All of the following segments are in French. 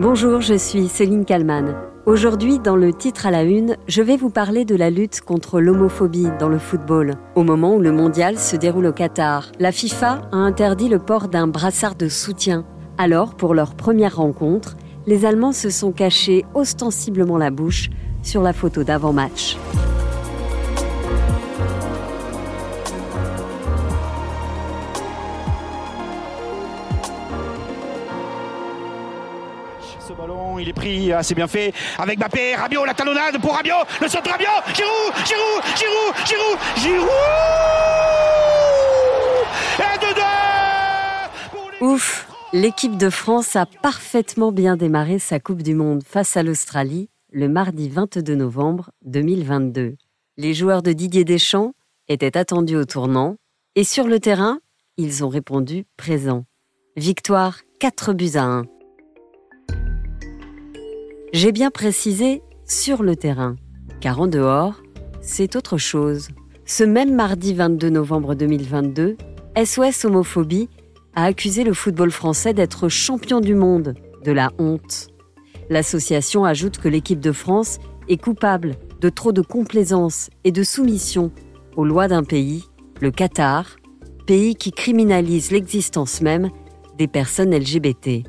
Bonjour, je suis Céline Kalman. Aujourd'hui, dans le titre à la une, je vais vous parler de la lutte contre l'homophobie dans le football. Au moment où le mondial se déroule au Qatar, la FIFA a interdit le port d'un brassard de soutien. Alors, pour leur première rencontre, les Allemands se sont cachés ostensiblement la bouche sur la photo d'avant-match. Est assez bien fait avec Mbappé, Rabiot, la talonnade pour Rabiot, le centre Rabiot, Giroud, Giroud, Giroud, Giroud, Giroud Et 2-2 Ouf, l'équipe de France a parfaitement bien démarré sa Coupe du Monde face à l'Australie le mardi 22 novembre 2022. Les joueurs de Didier Deschamps étaient attendus au tournant et sur le terrain, ils ont répondu présent. Victoire 4 buts à 1. J'ai bien précisé sur le terrain, car en dehors, c'est autre chose. Ce même mardi 22 novembre 2022, SOS Homophobie a accusé le football français d'être champion du monde de la honte. L'association ajoute que l'équipe de France est coupable de trop de complaisance et de soumission aux lois d'un pays, le Qatar, pays qui criminalise l'existence même des personnes LGBT.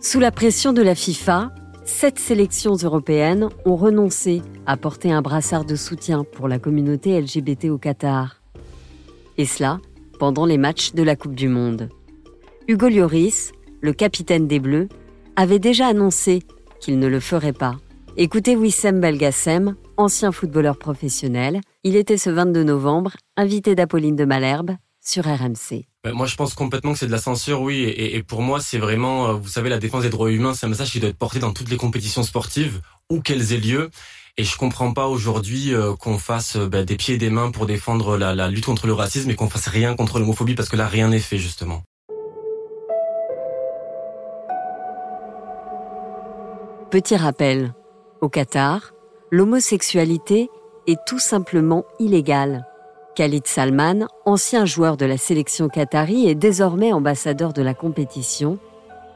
Sous la pression de la FIFA, sept sélections européennes ont renoncé à porter un brassard de soutien pour la communauté LGBT au Qatar. Et cela pendant les matchs de la Coupe du Monde. Hugo Lloris, le capitaine des Bleus, avait déjà annoncé qu'il ne le ferait pas. Écoutez Wissem Belgassem, ancien footballeur professionnel. Il était ce 22 novembre invité d'Apolline de Malherbe sur RMC. Moi, je pense complètement que c'est de la censure, oui. Et, pour moi, c'est vraiment, euh, vous savez, la défense des droits humains, c'est un message qui doit être porté dans toutes les compétitions sportives, où qu'elles aient lieu. Et je comprends pas aujourd'hui euh, qu'on fasse euh, bah, des pieds et des mains pour défendre la lutte contre le racisme et qu'on fasse rien contre l'homophobie parce que là, rien n'est fait, justement. Petit rappel, au Qatar, l'homosexualité est tout simplement illégale. Khalid Salman, ancien joueur de la sélection qatari et désormais ambassadeur de la compétition,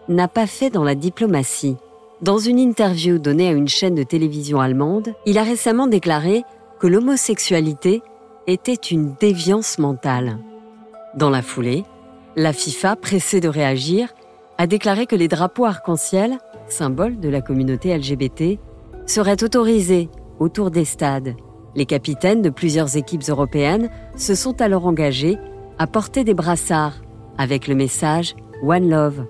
n'a pas fait dans la diplomatie. Dans une interview donnée à une chaîne de télévision allemande, il a récemment déclaré que l'homosexualité était une déviance mentale. Dans la foulée, la FIFA, pressée de réagir, a déclaré que les drapeaux arc-en-ciel, symbole de la communauté LGBT, seraient autorisés autour des stades. Les capitaines de plusieurs équipes européennes se sont alors engagés à porter des brassards avec le message One Love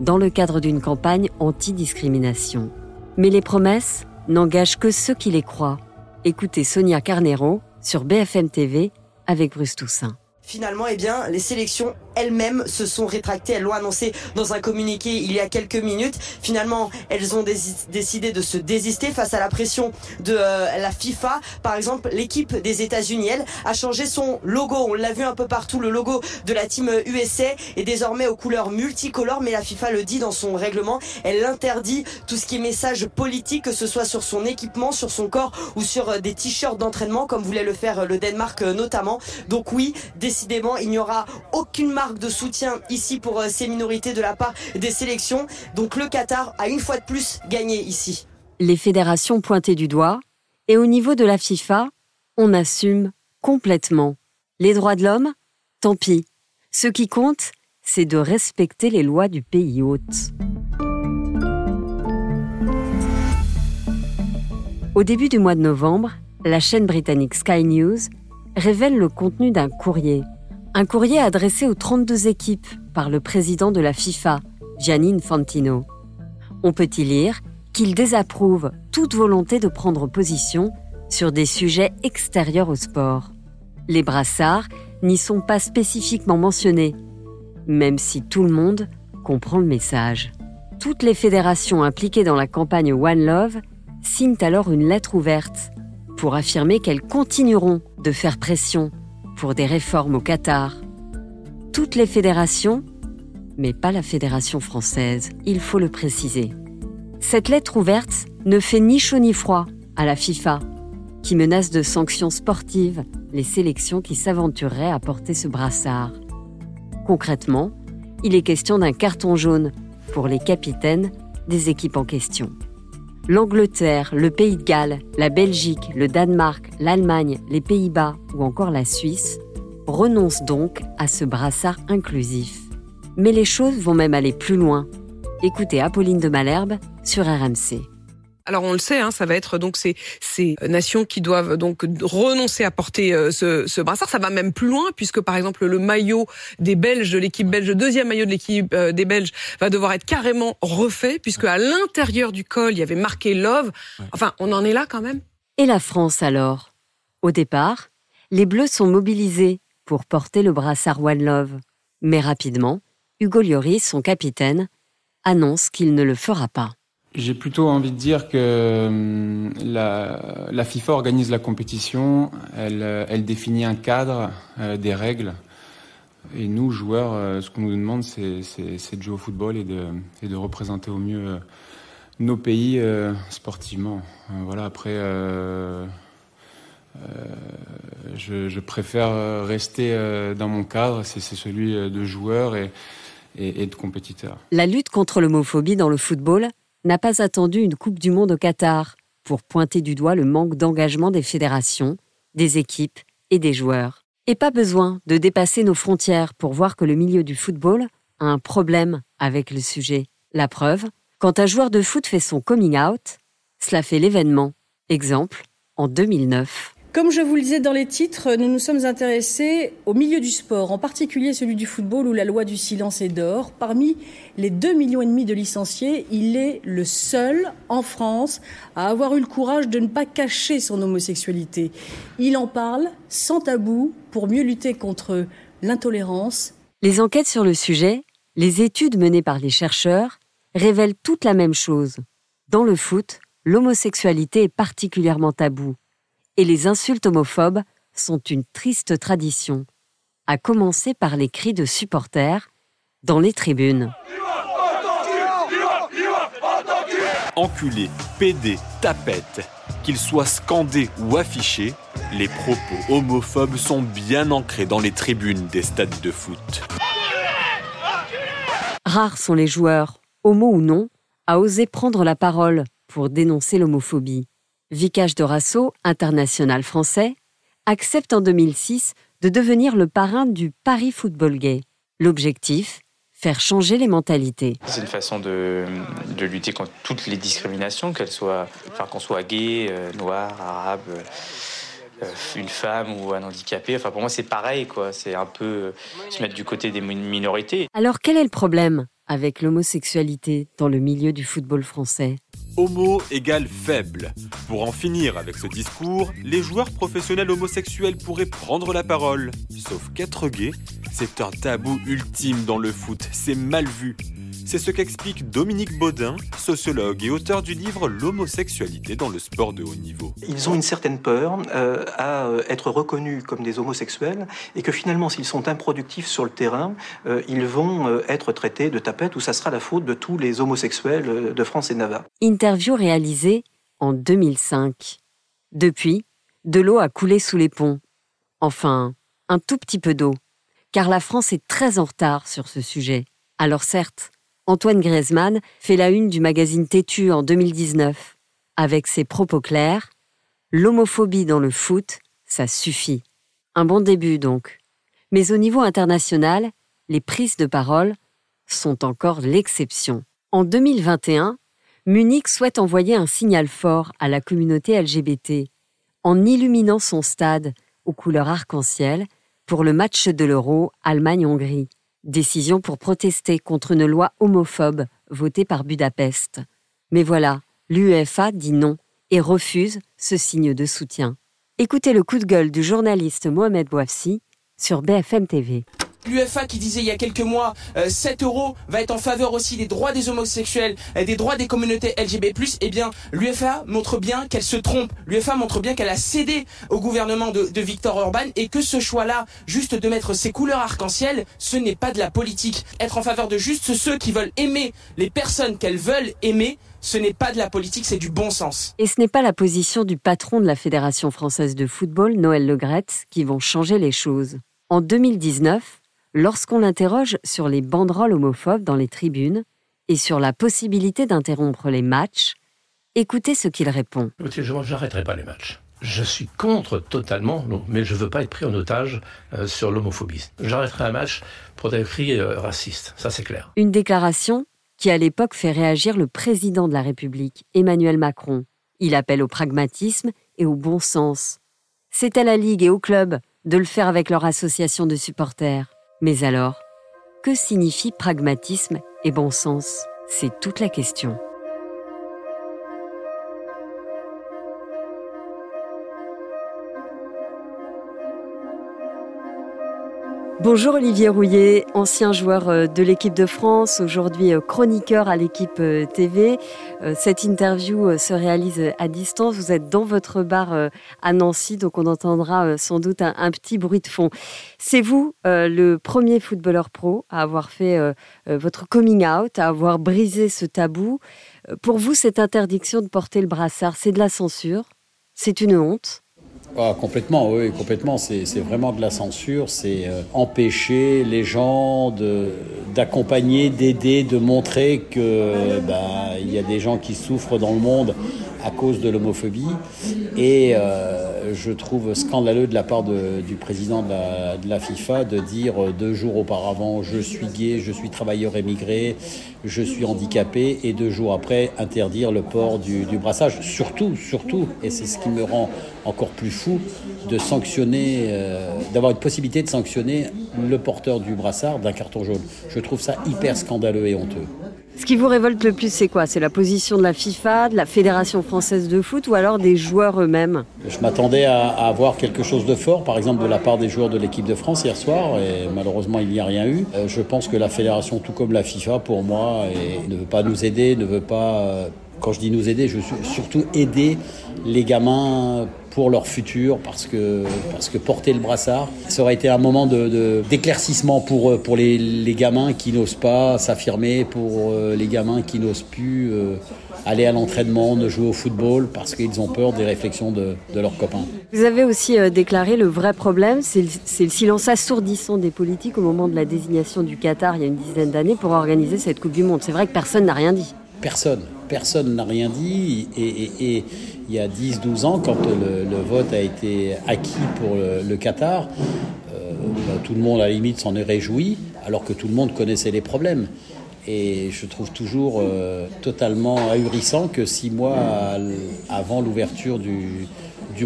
dans le cadre d'une campagne anti-discrimination. Mais les promesses n'engagent que ceux qui les croient. Écoutez Sonia Carnero sur BFM TV avec Bruce Toussaint. Finalement, eh bien, les sélections elles-mêmes se sont rétractées. Elles l'ont annoncé dans un communiqué il y a quelques minutes. Finalement, elles ont décidé de se désister face à la pression de euh, la FIFA. Par exemple, l'équipe des États-Unis, elle, a changé son logo. On l'a vu un peu partout. Le logo de la team USA est désormais aux couleurs multicolores, mais la FIFA le dit dans son règlement. Elle interdit tout ce qui est message politique, que ce soit sur son équipement, sur son corps ou sur euh, des t-shirts d'entraînement, comme voulait le faire euh, le Danemark notamment. Donc oui, décidément, il n'y aura aucune de soutien ici pour ces minorités de la part des sélections. Donc le Qatar a une fois de plus gagné ici. Les fédérations pointées du doigt et au niveau de la FIFA, on assume complètement. Les droits de l'homme, tant pis. Ce qui compte, c'est de respecter les lois du pays hôte. Au début du mois de novembre, la chaîne britannique Sky News révèle le contenu d'un courrier un courrier adressé aux 32 équipes par le président de la FIFA, Gianni Infantino. On peut y lire qu'il désapprouve toute volonté de prendre position sur des sujets extérieurs au sport. Les brassards n'y sont pas spécifiquement mentionnés, même si tout le monde comprend le message. Toutes les fédérations impliquées dans la campagne One Love signent alors une lettre ouverte pour affirmer qu'elles continueront de faire pression pour des réformes au Qatar. Toutes les fédérations, mais pas la Fédération française, il faut le préciser. Cette lettre ouverte ne fait ni chaud ni froid à la FIFA, qui menace de sanctions sportives les sélections qui s'aventureraient à porter ce brassard. Concrètement, il est question d'un carton jaune pour les capitaines des équipes en question. L'Angleterre, le Pays de Galles, la Belgique, le Danemark, l'Allemagne, les Pays-Bas ou encore la Suisse renoncent donc à ce brassard inclusif. Mais les choses vont même aller plus loin. Écoutez Apolline de Malherbe sur RMC. Alors on le sait, hein, ça va être donc ces, ces nations qui doivent donc renoncer à porter euh, ce, ce, brassard. Ça va même plus loin puisque par exemple le maillot des Belges de l'équipe belge, le deuxième maillot de l'équipe euh, des Belges, va devoir être carrément refait puisque à l'intérieur du col il y avait marqué Love. Enfin, on en est là quand même. Et la France alors? Au départ, les Bleus sont mobilisés pour porter le brassard One Love, mais rapidement, Hugo Lloris, son capitaine, annonce qu'il ne le fera pas. J'ai plutôt envie de dire que hum, la, FIFA organise la compétition, elle, euh, définit un cadre, euh, des règles. Et nous, joueurs, euh, ce qu'on nous demande, c'est de jouer au football et de, représenter au mieux nos pays sportivement. voilà, après, je, préfère rester dans mon cadre, c'est celui de joueur et de compétiteur. La lutte contre l'homophobie dans le football n'a pas attendu une Coupe du Monde au Qatar pour pointer du doigt le manque d'engagement des fédérations, des équipes et des joueurs. Et pas besoin de dépasser nos frontières pour voir que le milieu du football a un problème avec le sujet. La preuve, quand un joueur de foot fait son coming out, cela fait l'événement. Exemple, en 2009. Comme je vous le disais dans les titres, nous nous sommes intéressés au milieu du sport, en particulier celui du football où la loi du silence est d'or. Parmi les 2,5 millions et demi de licenciés, il est le seul en France à avoir eu le courage de ne pas cacher son homosexualité. Il en parle sans tabou pour mieux lutter contre l'intolérance. Les enquêtes sur le sujet, les études menées par les chercheurs révèlent toute la même chose. Dans le foot, l'homosexualité est particulièrement taboue et les insultes homophobes sont une triste tradition, à commencer par les cris de supporters dans les tribunes. Enculé, pédé, tapette, qu'ils soient scandés ou affichés, les propos homophobes sont bien ancrés dans les tribunes des stades de foot. Rares sont les joueurs, homo ou non, à oser prendre la parole pour dénoncer l'homophobie. Vicage Dorasso, international français, accepte en 2006 de devenir le parrain du Paris Football Gay. L'objectif Faire changer les mentalités. C'est une façon de, lutter contre toutes les discriminations, qu'elles soient, enfin, qu'on soit gay, euh, noir, arabe, euh, une femme ou un handicapé. Enfin, pour moi, c'est pareil, quoi. C'est un peu euh, se mettre du côté des minorités. Alors, quel est le problème avec l'homosexualité dans le milieu du football français? Homo égale faible. Pour en finir avec ce discours, les joueurs professionnels homosexuels pourraient prendre la parole. Sauf qu'être gay, c'est un tabou ultime dans le foot, c'est mal vu. C'est ce qu'explique Dominique Baudin, sociologue et auteur du livre L'homosexualité dans le sport de haut niveau. Ils ont une certaine peur euh, à euh, être reconnus comme des homosexuels et que finalement, s'ils sont improductifs sur le terrain, euh, ils vont être traités de tapettes ou ça sera la faute de tous les homosexuels de France et Navarre. Interview réalisée en 2005. Depuis, de l'eau a coulé sous les ponts. Enfin, un tout petit peu d'eau, car la France est très en retard sur ce sujet. Alors certes, Antoine Griezmann fait la une du magazine Tétu en 2019. Avec ses propos clairs, l'homophobie dans le foot, ça suffit. Un bon début donc. Mais au niveau international, les prises de parole sont encore l'exception. En 2021, Munich souhaite envoyer un signal fort à la communauté LGBT en illuminant son stade aux couleurs arc-en-ciel pour le match de l'Euro Allemagne-Hongrie. Décision pour protester contre une loi homophobe votée par Budapest. Mais voilà, l'UEFA dit non et refuse ce signe de soutien. Écoutez le coup de gueule du journaliste Mohamed Bouafsi sur BFM TV. L'UFA qui disait il y a quelques mois 7 euh, euros va être en faveur aussi des droits des homosexuels, et des droits des communautés LGBT+, eh bien l'UFA montre bien qu'elle se trompe. L'UFA montre bien qu'elle a cédé au gouvernement de, de Viktor Orban et que ce choix-là, juste de mettre ses couleurs arc-en-ciel, ce n'est pas de la politique. Être en faveur de juste ceux qui veulent aimer les personnes qu'elles veulent aimer, ce n'est pas de la politique, c'est du bon sens. Et ce n'est pas la position du patron de la Fédération française de football, Noël Legrette, qui vont changer les choses. En 2019, Lorsqu'on l'interroge sur les banderoles homophobes dans les tribunes, et sur la possibilité d'interrompre les matchs, écoutez ce qu'il répond. Je n'arrêterai pas les matchs. Je suis contre totalement, mais je ne veux pas être pris en otage euh, sur l'homophobie. J'arrêterai un match pour des cris euh, racistes, ça c'est clair. Une déclaration qui à l'époque fait réagir le président de la République, Emmanuel Macron. Il appelle au pragmatisme et au bon sens. C'est à la Ligue et au club de le faire avec leur association de supporters. Mais alors, que signifie pragmatisme et bon sens? C'est toute la question. Bonjour Olivier Rouillet, ancien joueur euh, de l'équipe de France, aujourd'hui euh, chroniqueur à l'équipe euh, TV. Cette interview se réalise à distance. Vous êtes dans votre bar à Nancy, donc on entendra sans doute un, petit bruit de fond. C'est vous le premier footballeur pro à avoir fait votre coming out, à avoir brisé ce tabou. Pour vous, cette interdiction de porter le brassard, c'est de la censure? C'est une honte? Ah, complètement, oui, complètement. C'est vraiment de la censure. C'est euh, empêcher les gens d'accompagner, d'aider, de montrer que bah, y a des gens qui souffrent dans le monde à cause de l'homophobie. Et euh, je trouve scandaleux de la part du président de la, FIFA de dire euh, deux jours auparavant je suis gay, je suis travailleur émigré, je suis handicapé, et deux jours après interdire le port du, brassage. Surtout, surtout, et c'est ce qui me rend encore plus fou, de sanctionner, euh, d'avoir une possibilité de sanctionner le porteur du brassard d'un carton jaune. Je trouve ça hyper scandaleux et honteux. Ce qui vous révolte le plus, c'est quoi? C'est la position de la FIFA, de la Fédération française de foot ou alors des joueurs eux-mêmes? Je m'attendais à, avoir quelque chose de fort, par exemple de la part des joueurs de l'équipe de France hier soir, et malheureusement il n'y a rien eu. Euh, je pense que la Fédération, tout comme la FIFA, pour moi, ne veut pas nous aider, ne veut pas... Quand je dis nous aider, je veux surtout aider les gamins pour leur futur parce que, parce que porter le brassard, ça aurait été un moment d'éclaircissement pour, pour les, les gamins qui n'osent pas s'affirmer, pour euh, les gamins qui n'osent plus euh, aller à l'entraînement, ne jouer au football parce qu'ils ont peur des réflexions de, de, leurs copains. Vous avez aussi euh, déclaré le vrai problème, c'est le, silence assourdissant des politiques au moment de la désignation du Qatar il y a une dizaine d'années pour organiser cette Coupe du Monde. C'est vrai que personne n'a rien dit. Personne, personne n'a rien dit et, il y a 10-12 ans, quand le, vote a été acquis pour le, Qatar, euh, bah, tout le monde à la limite s'en est réjoui, alors que tout le monde connaissait les problèmes. Et je trouve toujours euh, totalement ahurissant que six mois avant l'ouverture du,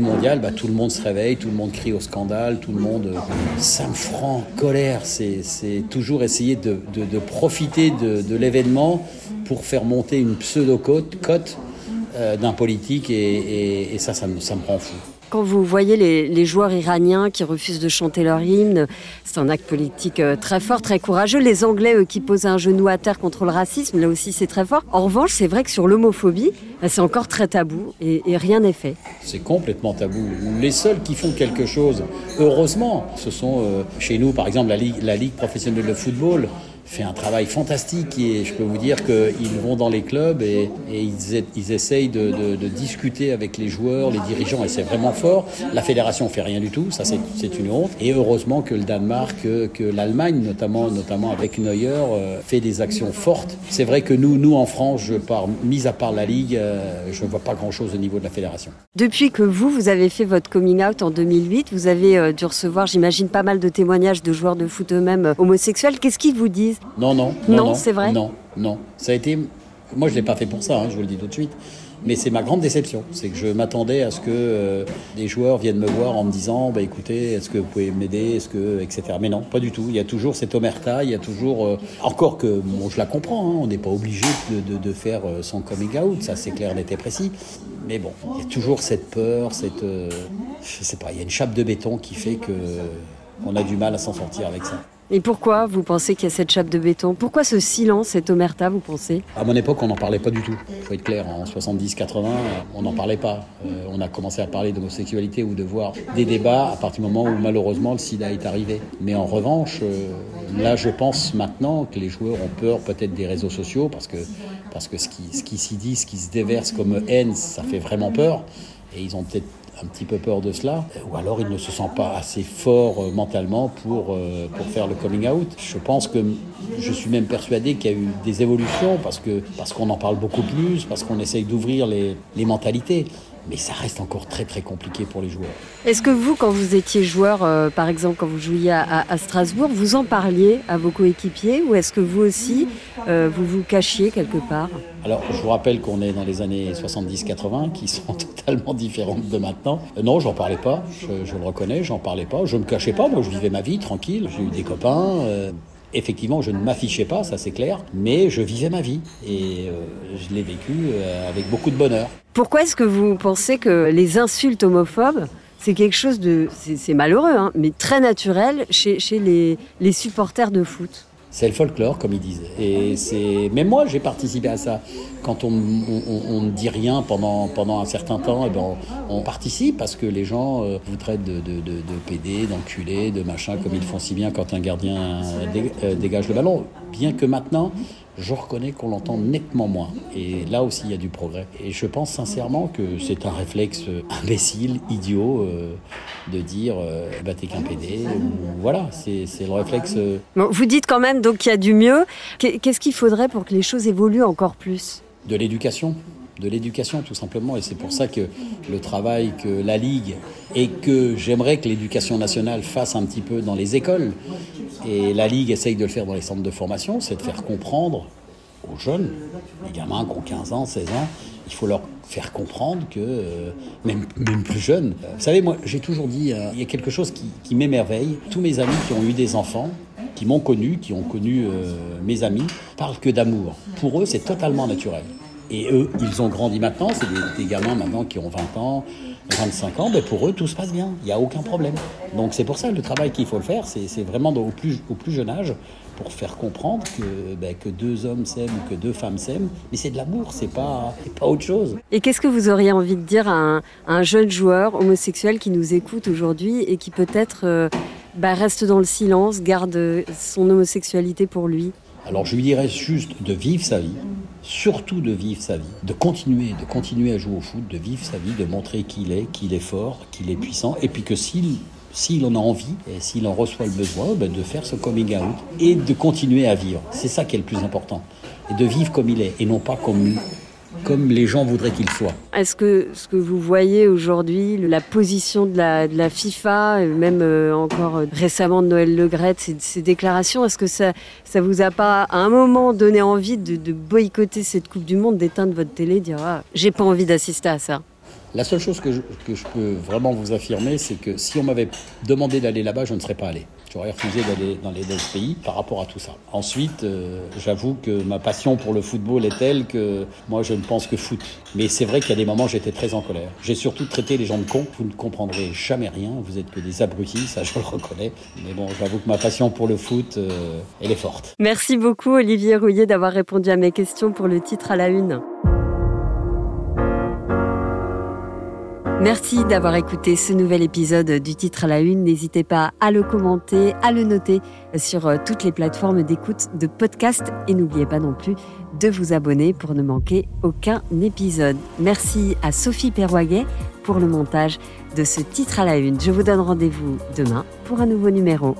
mondial, bah, tout le monde se réveille, tout le monde crie au scandale, tout le monde. Euh, me franc colère. C'est toujours essayer de, profiter de, l'événement pour faire monter une pseudo-cote euh, d'un politique et, ça, ça me, ça me rend fou. Quand vous voyez les, joueurs iraniens qui refusent de chanter leur hymne, c'est un acte politique euh, très fort, très courageux. Les Anglais, eux, qui posent un genou à terre contre le racisme, là aussi c'est très fort. En revanche, c'est vrai que sur l'homophobie, bah, c'est encore très tabou et, rien n'est fait. C'est complètement tabou. Les seuls qui font quelque chose, heureusement, ce sont euh, chez nous, par exemple, la Ligue, la Ligue professionnelle de football fait un travail fantastique et je peux vous dire qu'ils vont dans les clubs et, ils, essayent de, discuter avec les joueurs, les dirigeants et c'est vraiment fort. La fédération fait rien du tout, ça c'est une honte. Et heureusement que le Danemark, que, l'Allemagne notamment, notamment avec Neuer, euh, fait des actions fortes. C'est vrai que nous, nous en France, mis à part la Ligue, euh, je ne vois pas grand-chose au niveau de la fédération. Depuis que vous, vous avez fait votre coming out en 2008, vous avez euh, dû recevoir, j'imagine, pas mal de témoignages de joueurs de foot eux-mêmes homosexuels. Qu'est-ce qu'ils vous disent? Non, non. Non, c'est vrai Non, non. Ça a été. Moi, je ne l'ai pas fait pour ça, hein, je vous le dis tout de suite. Mais c'est ma grande déception. C'est que je m'attendais à ce que euh, des joueurs viennent me voir en me disant bah, écoutez, est-ce que vous pouvez m'aider est-ce que, etc. Mais non, pas du tout. Il y a toujours cette omerta, il y a toujours. Euh, encore que, bon, je la comprends, hein, on n'est pas obligé de, faire euh, son coming out, ça c'est clair, n'était précis. Mais bon, il y a toujours cette peur, cette. je sais pas, il y a une chape de béton qui fait que on a du mal à s'en sortir avec ça. Et pourquoi vous pensez qu'il y a cette chape de béton? Pourquoi ce silence, cette omerta, vous pensez? À mon époque, on n'en parlait pas du tout. Il faut être clair, en 70-80, on n'en parlait pas. Euh, on a commencé à parler d'homosexualité ou de voir des débats à partir du moment où malheureusement le sida est arrivé. Mais en revanche, euh, là je pense maintenant que les joueurs ont peur peut-être des réseaux sociaux parce que, parce que ce qui, ce qui s'y dit, ce qui se déverse comme haine, ça fait vraiment peur. Et ils ont peut-être un petit peu peur de cela, ou alors il ne se sent pas assez fort euh, mentalement pour, euh, pour faire le coming out. Je pense que je suis même persuadé qu'il y a eu des évolutions parce que parce qu'on en parle beaucoup plus, parce qu'on essaye d'ouvrir les, les mentalités mais ça reste encore très très compliqué pour les joueurs. Est-ce que vous, quand vous étiez joueur, euh, par exemple quand vous jouiez à, à, Strasbourg, vous en parliez à vos coéquipiers ou est-ce que vous aussi, euh, vous vous cachiez quelque part? Alors je vous rappelle qu'on est dans les années 70-80 qui sont totalement différentes de maintenant. Euh, non, j'en parlais pas, je, je, le reconnais, j'en parlais pas, je me cachais pas, moi je vivais ma vie tranquille, j'ai eu des copains. Effectivement, je ne m'affichais pas, ça c'est clair, mais je vivais ma vie et euh, je l'ai vécu euh, avec beaucoup de bonheur. Pourquoi est-ce que vous pensez que les insultes homophobes, c'est quelque chose de, c'est malheureux, hein, mais très naturel chez, chez les, les supporters de foot? C'est le folklore, comme ils disent. Et c'est, même moi, j'ai participé à ça. Quand on, on, ne dit rien pendant, pendant un certain temps, et eh ben on, participe parce que les gens euh, vous traitent de, de, de, PD, d'enculé, de machin, comme ils font si bien quand un gardien euh, dégage le ballon. Bien que maintenant, je reconnais qu'on l'entend nettement moins. Et là aussi, il y a du progrès. Et je pense sincèrement que c'est un réflexe imbécile, idiot, euh, de dire euh, bah, t'es qu'un PD. Ou, voilà, c'est le réflexe. Euh... Bon, vous dites quand même donc qu'il y a du mieux. Qu'est-ce qu'il faudrait pour que les choses évoluent encore plus? De l'éducation de l'éducation tout simplement et c'est pour ça que le travail que la Ligue et que j'aimerais que l'éducation nationale fasse un petit peu dans les écoles et la Ligue essaye de le faire dans les centres de formation, c'est de faire comprendre aux jeunes, les gamins qui ont 15 ans, 16 ans, il faut leur faire comprendre que, euh, même, même plus jeunes, vous savez, moi j'ai toujours dit, euh, il y a quelque chose qui, m'émerveille, tous mes amis qui ont eu des enfants, qui m'ont connu, qui ont connu euh, mes amis, parlent que d'amour. Pour eux, c'est totalement naturel. Et eux, ils ont grandi maintenant, c'est des, gamins maintenant qui ont 20 ans, 25 ans, ben pour eux, tout se passe bien, il n'y a aucun problème. Donc c'est pour ça le travail qu'il faut le faire, c'est vraiment au plus, au plus jeune âge, pour faire comprendre que, ben, que deux hommes s'aiment ou que deux femmes s'aiment, mais c'est de l'amour, c'est pas, pas autre chose. Et qu'est-ce que vous auriez envie de dire à un, à un jeune joueur homosexuel qui nous écoute aujourd'hui et qui peut-être euh, ben, reste dans le silence, garde son homosexualité pour lui? Alors je lui dirais juste de vivre sa vie, surtout de vivre sa vie, de continuer, de continuer à jouer au foot, de vivre sa vie, de montrer qu'il est, qu'il est fort, qu'il est puissant, et puis que s'il s'il en a envie et s'il en reçoit le besoin, ben de faire ce coming out et de continuer à vivre. C'est ça qui est le plus important. Et de vivre comme il est et non pas comme comme les gens voudraient qu'il soit. Est-ce que ce que vous voyez aujourd'hui, la position de la, de la FIFA, même euh, encore récemment de Noël Legrette, ces, ces déclarations, est-ce que ça, ça vous a pas à un moment donné envie de, de boycotter cette Coupe du Monde, d'éteindre votre télé, de dire ah, j'ai pas envie d'assister à ça? La seule chose que je, que je peux vraiment vous affirmer, c'est que si on m'avait demandé d'aller là-bas, je ne serais pas allé. J'aurais refusé d'aller dans les deux pays par rapport à tout ça. Ensuite, euh, j'avoue que ma passion pour le football est telle que moi, je ne pense que foot. Mais c'est vrai qu'il y a des moments, j'étais très en colère. J'ai surtout traité les gens de cons. Vous ne comprendrez jamais rien. Vous êtes que des abrutis, ça, je le reconnais. Mais bon, j'avoue que ma passion pour le foot, euh, elle est forte. Merci beaucoup, Olivier Rouillet, d'avoir répondu à mes questions pour le titre à la une. Merci d'avoir écouté ce nouvel épisode du titre à la une. N'hésitez pas à le commenter, à le noter sur toutes les plateformes d'écoute de podcast et n'oubliez pas non plus de vous abonner pour ne manquer aucun épisode. Merci à Sophie Perwaguet pour le montage de ce titre à la une. Je vous donne rendez-vous demain pour un nouveau numéro.